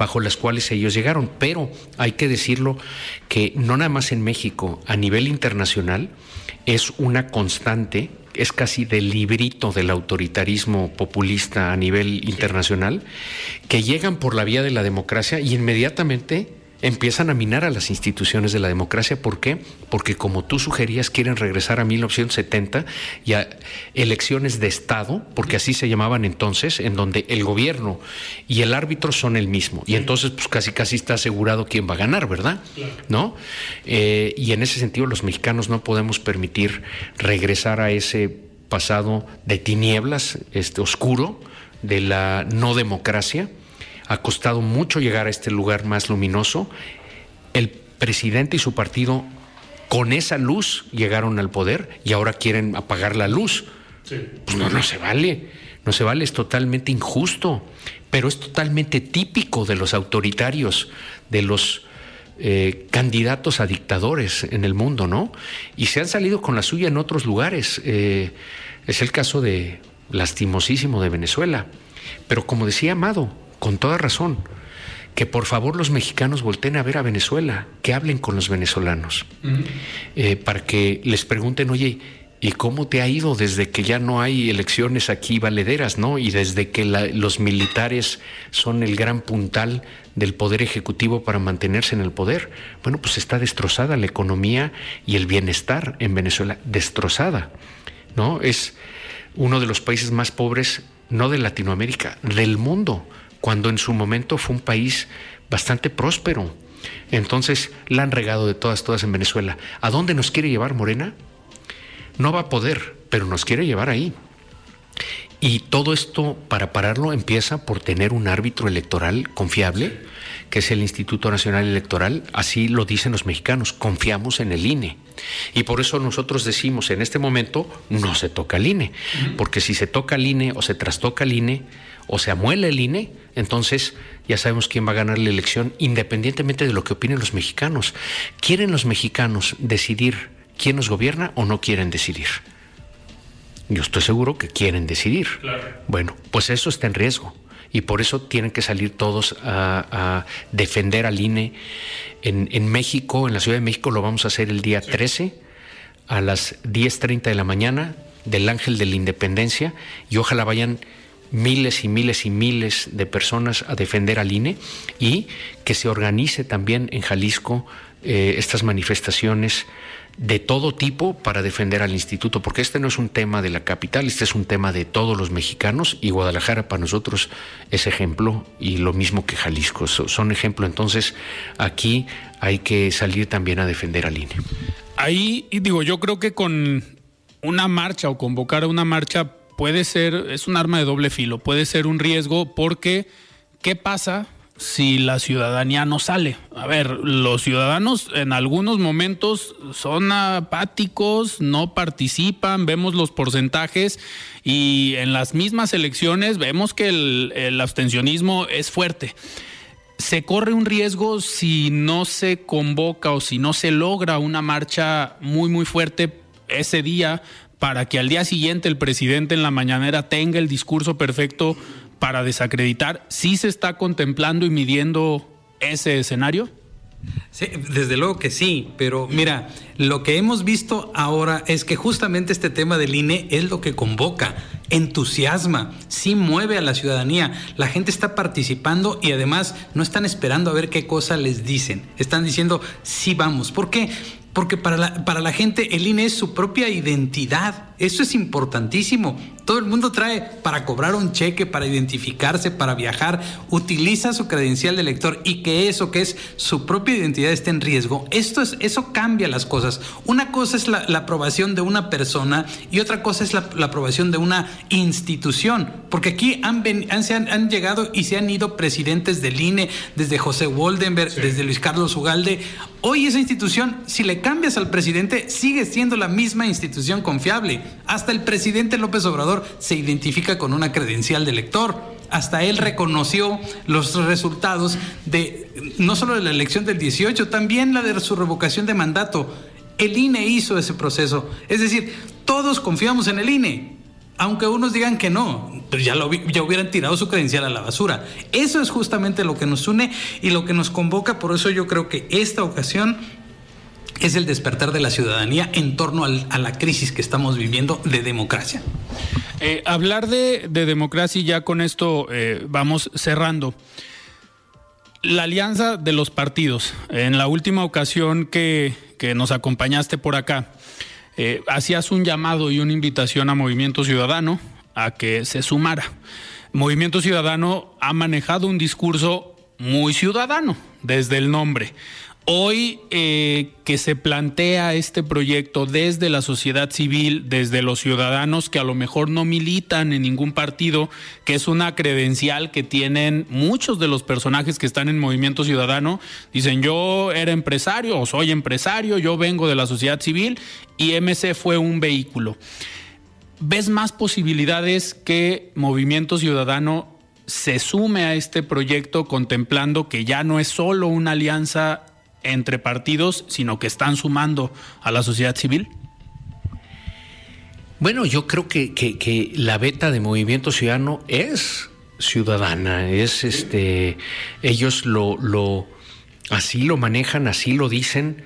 bajo las cuales ellos llegaron. Pero hay que decirlo que no nada más en México, a nivel internacional, es una constante es casi del librito del autoritarismo populista a nivel internacional, que llegan por la vía de la democracia y inmediatamente empiezan a minar a las instituciones de la democracia. ¿Por qué? Porque como tú sugerías, quieren regresar a 1970 y a elecciones de Estado, porque así se llamaban entonces, en donde el gobierno y el árbitro son el mismo. Y entonces, pues casi casi está asegurado quién va a ganar, ¿verdad? ¿No? Eh, y en ese sentido, los mexicanos no podemos permitir regresar a ese pasado de tinieblas, este oscuro, de la no democracia ha costado mucho llegar a este lugar más luminoso. El presidente y su partido con esa luz llegaron al poder y ahora quieren apagar la luz. Pues no, no se vale. No se vale, es totalmente injusto, pero es totalmente típico de los autoritarios, de los eh, candidatos a dictadores en el mundo, ¿no? Y se han salido con la suya en otros lugares. Eh, es el caso de lastimosísimo de Venezuela. Pero como decía Amado, con toda razón, que por favor los mexicanos volteen a ver a Venezuela, que hablen con los venezolanos, eh, para que les pregunten, oye, ¿y cómo te ha ido desde que ya no hay elecciones aquí valederas, ¿no? Y desde que los militares son el gran puntal del poder ejecutivo para mantenerse en el poder. Bueno, pues está destrozada la economía y el bienestar en Venezuela, destrozada, ¿no? Es uno de los países más pobres, no de Latinoamérica, del mundo cuando en su momento fue un país bastante próspero. Entonces la han regado de todas, todas en Venezuela. ¿A dónde nos quiere llevar Morena? No va a poder, pero nos quiere llevar ahí. Y todo esto, para pararlo, empieza por tener un árbitro electoral confiable, que es el Instituto Nacional Electoral. Así lo dicen los mexicanos, confiamos en el INE. Y por eso nosotros decimos, en este momento no se toca el INE, porque si se toca el INE o se trastoca el INE, o se amuela el INE, entonces ya sabemos quién va a ganar la elección, independientemente de lo que opinen los mexicanos. ¿Quieren los mexicanos decidir quién nos gobierna o no quieren decidir? Yo estoy seguro que quieren decidir. Bueno, pues eso está en riesgo y por eso tienen que salir todos a, defender al INE. En, México, en la Ciudad de México, lo vamos a hacer el día 13 a las 10.30 de la mañana del Ángel de la Independencia y ojalá vayan miles y miles y miles de personas a defender al INE y que se organice también en Jalisco eh, estas manifestaciones de todo tipo para defender al instituto, porque este no es un tema de la capital, este es un tema de todos los mexicanos y Guadalajara para nosotros es ejemplo y lo mismo que Jalisco, son ejemplo. Entonces aquí hay que salir también a defender al INE. Ahí, digo, yo creo que con una marcha o convocar a una marcha puede ser, es un arma de doble filo, puede ser un riesgo porque ¿qué pasa si la ciudadanía no sale? A ver, los ciudadanos en algunos momentos son apáticos, no participan, vemos los porcentajes y en las mismas elecciones vemos que el, el abstencionismo es fuerte se corre un riesgo si no se convoca o si no se logra una marcha muy muy fuerte ese día para que al día siguiente el presidente en la mañanera tenga el discurso perfecto para desacreditar? ¿Sí se está contemplando y midiendo ese escenario? Sí, desde luego que sí, pero mira, lo que hemos visto ahora es que justamente este tema del INE es lo que convoca, entusiasma, sí mueve a la ciudadanía, la gente está participando y además no están esperando a ver qué cosa les dicen, están diciendo sí vamos, ¿por qué? Porque para la, para la gente el INE es su propia identidad. Eso es importantísimo. Todo el mundo trae para cobrar un cheque, para identificarse, para viajar, utiliza su credencial de elector y que eso que es su propia identidad esté en riesgo. Esto es, eso cambia las cosas. Una cosa es la, aprobación de una persona y otra cosa es la, aprobación de una institución. Porque aquí han, han, llegado y se han ido presidentes del INE, desde José Woldenberg, desde Luis Carlos Ugalde. Hoy esa institución, si le cambias al presidente, sigue siendo la misma institución confiable. Hasta el presidente López Obrador se identifica con una credencial de elector. Hasta él reconoció los resultados de no solo de la elección del 18, también la de su revocación de mandato. El INE hizo ese proceso. Es decir, todos confiamos en el INE. Aunque unos digan que no, pues ya, lo, ya hubieran tirado su credencial a la basura. Eso es justamente lo que nos une y lo que nos convoca. Por eso yo creo que esta ocasión es el despertar de la ciudadanía en torno a la crisis que estamos viviendo de democracia. Eh, hablar de, democracia y ya con esto eh, vamos cerrando. La alianza de los partidos. En la última ocasión que, nos acompañaste por acá, eh, hacías un llamado y una invitación a Movimiento Ciudadano a que se sumara. Movimiento Ciudadano ha manejado un discurso muy ciudadano desde el nombre. Hoy eh, que se plantea este proyecto desde la sociedad civil, desde los ciudadanos que a lo mejor no militan en ningún partido, que es una credencial que tienen muchos de los personajes que están en Movimiento Ciudadano, dicen yo era empresario o soy empresario, yo vengo de la sociedad civil y MC fue un vehículo. ¿Ves más posibilidades que Movimiento Ciudadano se sume a este proyecto contemplando que ya no es solo una alianza entre partidos, sino que están sumando a la sociedad civil? Bueno, yo creo que, la beta de Movimiento Ciudadano es ciudadana, es este, ellos lo, lo así lo manejan, así lo dicen.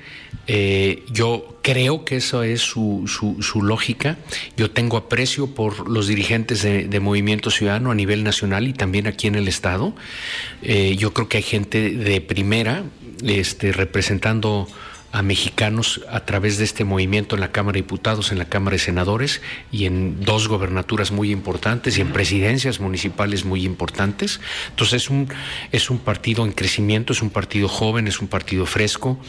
Eh, yo creo que eso es su, su, lógica. Yo tengo aprecio por los dirigentes de, Movimiento Ciudadano a nivel nacional y también aquí en el Estado. Eh, yo creo que hay gente de primera, este, representando a mexicanos a través de este movimiento en la Cámara de Diputados, en la Cámara de Senadores y en dos gobernaturas muy importantes y en presidencias municipales muy importantes. Entonces es un, es un partido en crecimiento, es un partido joven, es un partido fresco.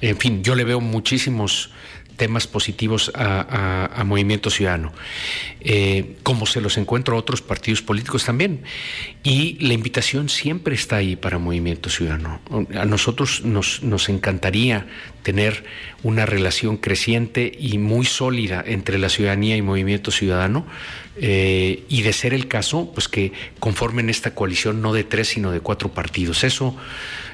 En fin, yo le veo muchísimos temas positivos a, Movimiento Ciudadano, eh, como se los encuentro a otros partidos políticos también. Y la invitación siempre está ahí para Movimiento Ciudadano. A nosotros nos, encantaría tener una relación creciente y muy sólida entre la ciudadanía y Movimiento Ciudadano. Eh, y de ser el caso, pues que conformen esta coalición no de tres, sino de cuatro partidos. Eso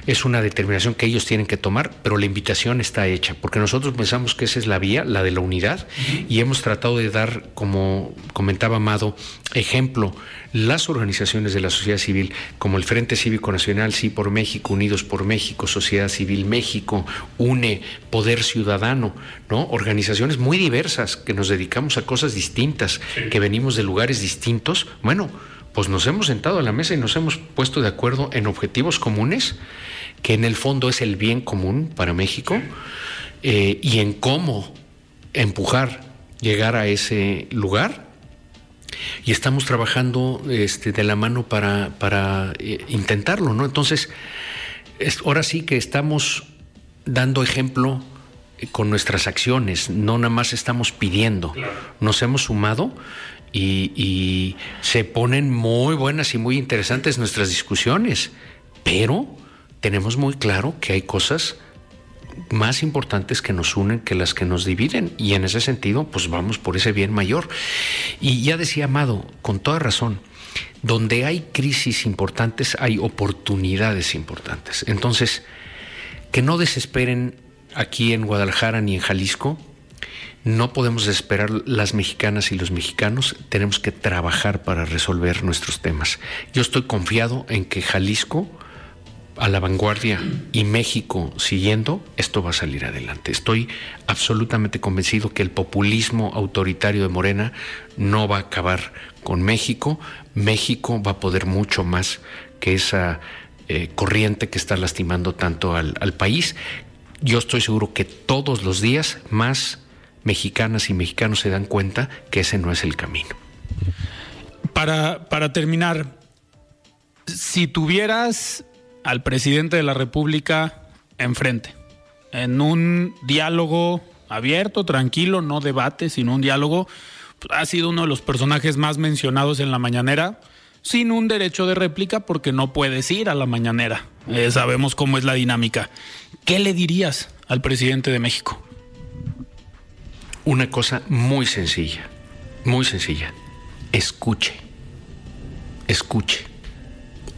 es una determinación que ellos tienen que tomar, pero la invitación está hecha, porque nosotros pensamos que esa es la vía, la de la unidad, y hemos tratado de dar, como comentaba Amado, ejemplo, las organizaciones de la sociedad civil, como el Frente Cívico Nacional, Sí por México, Unidos por México, Sociedad Civil México, UNE, Poder Ciudadano, ¿no? Organizaciones muy diversas que nos dedicamos a cosas distintas, que venimos de lugares distintos. Bueno, pues nos hemos sentado a la mesa y nos hemos puesto de acuerdo en objetivos comunes que en el fondo es el bien común para México, eh, y en cómo empujar, llegar a ese lugar. Y estamos trabajando este, de la mano para, para eh, intentarlo, ¿no? Entonces, ahora sí que estamos dando ejemplo eh, con nuestras acciones, no nada más estamos pidiendo, nos hemos sumado y, y, se ponen muy buenas y muy interesantes nuestras discusiones, pero tenemos muy claro que hay cosas más importantes que nos unen que las que nos dividen y en ese sentido pues vamos por ese bien mayor. Y ya decía Amado, con toda razón, donde hay crisis importantes hay oportunidades importantes. Entonces, que no desesperen aquí en Guadalajara ni en Jalisco, no podemos esperar las mexicanas y los mexicanos, tenemos que trabajar para resolver nuestros temas. Yo estoy confiado en que Jalisco a la vanguardia y México siguiendo, esto va a salir adelante. Estoy absolutamente convencido que el populismo autoritario de Morena no va a acabar con México. México va a poder mucho más que esa eh, corriente que está lastimando tanto al, país. yo estoy seguro que todos los días más mexicanas y mexicanos se dan cuenta que ese no es el camino. Para, para terminar, si tuvieras al presidente de la República enfrente, en un diálogo abierto, tranquilo, no debate, sino un diálogo, ha sido uno de los personajes más mencionados en la mañanera, sin un derecho de réplica porque no puedes ir a la mañanera. Eh, sabemos cómo es la dinámica. ¿Qué le dirías al presidente de México? Una cosa muy sencilla, muy sencilla. Escuche, escuche,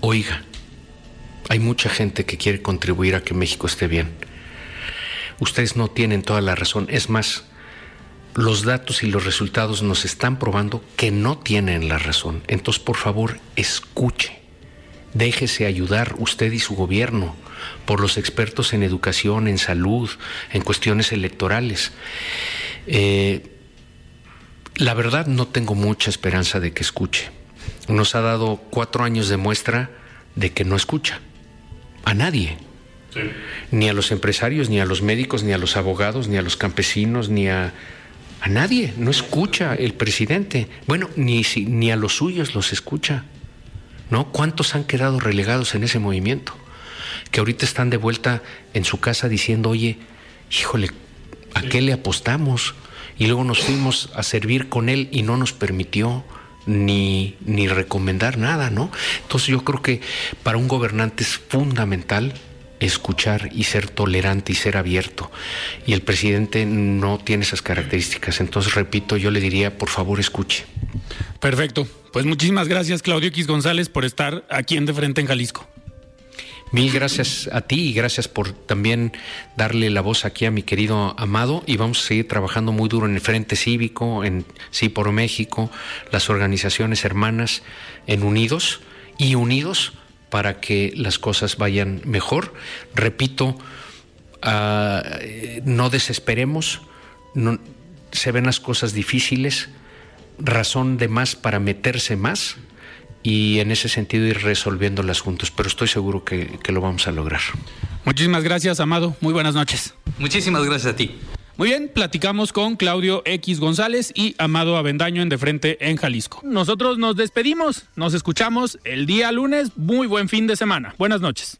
oiga. Hay mucha gente que quiere contribuir a que México esté bien. Ustedes no tienen toda la razón. Es más, los datos y los resultados nos están probando que no tienen la razón. Entonces, por favor, escuche. Déjese ayudar usted y su gobierno por los expertos en educación, en salud, en cuestiones electorales. Eh, la verdad no tengo mucha esperanza de que escuche. Nos ha dado cuatro años de muestra de que no escucha a nadie. Ni a los empresarios, ni a los médicos, ni a los abogados, ni a los campesinos, ni a, a nadie. No escucha el presidente. Bueno, ni, ni a los suyos los escucha. ¿No? ¿Cuántos han quedado relegados en ese movimiento? Que ahorita están de vuelta en su casa diciendo, oye, híjole, ¿a qué le apostamos? Y luego nos fuimos a servir con él y no nos permitió ni, ni recomendar nada, ¿no? Entonces yo creo que para un gobernante es fundamental escuchar y ser tolerante y ser abierto. Y el presidente no tiene esas características. Entonces, repito, yo le diría, por favor, escuche. Perfecto. Pues muchísimas gracias, Claudio X González, por estar aquí en De Frente en Jalisco. Mil gracias a ti y gracias por también darle la voz aquí a mi querido Amado y vamos a seguir trabajando muy duro en el Frente Cívico, en Sí por México, las organizaciones hermanas en Unidos y Unidos para que las cosas vayan mejor. Repito, ah, no desesperemos, se ven las cosas difíciles, razón de más para meterse más y en ese sentido ir resolviéndolas juntos, pero estoy seguro que, que lo vamos a lograr. Muchísimas gracias, Amado. Muy buenas noches. Muchísimas gracias a ti. Muy bien, platicamos con Claudio X González y Amado Avendaño en De Frente en Jalisco. Nosotros nos despedimos, nos escuchamos el día lunes. Muy buen fin de semana. Buenas noches.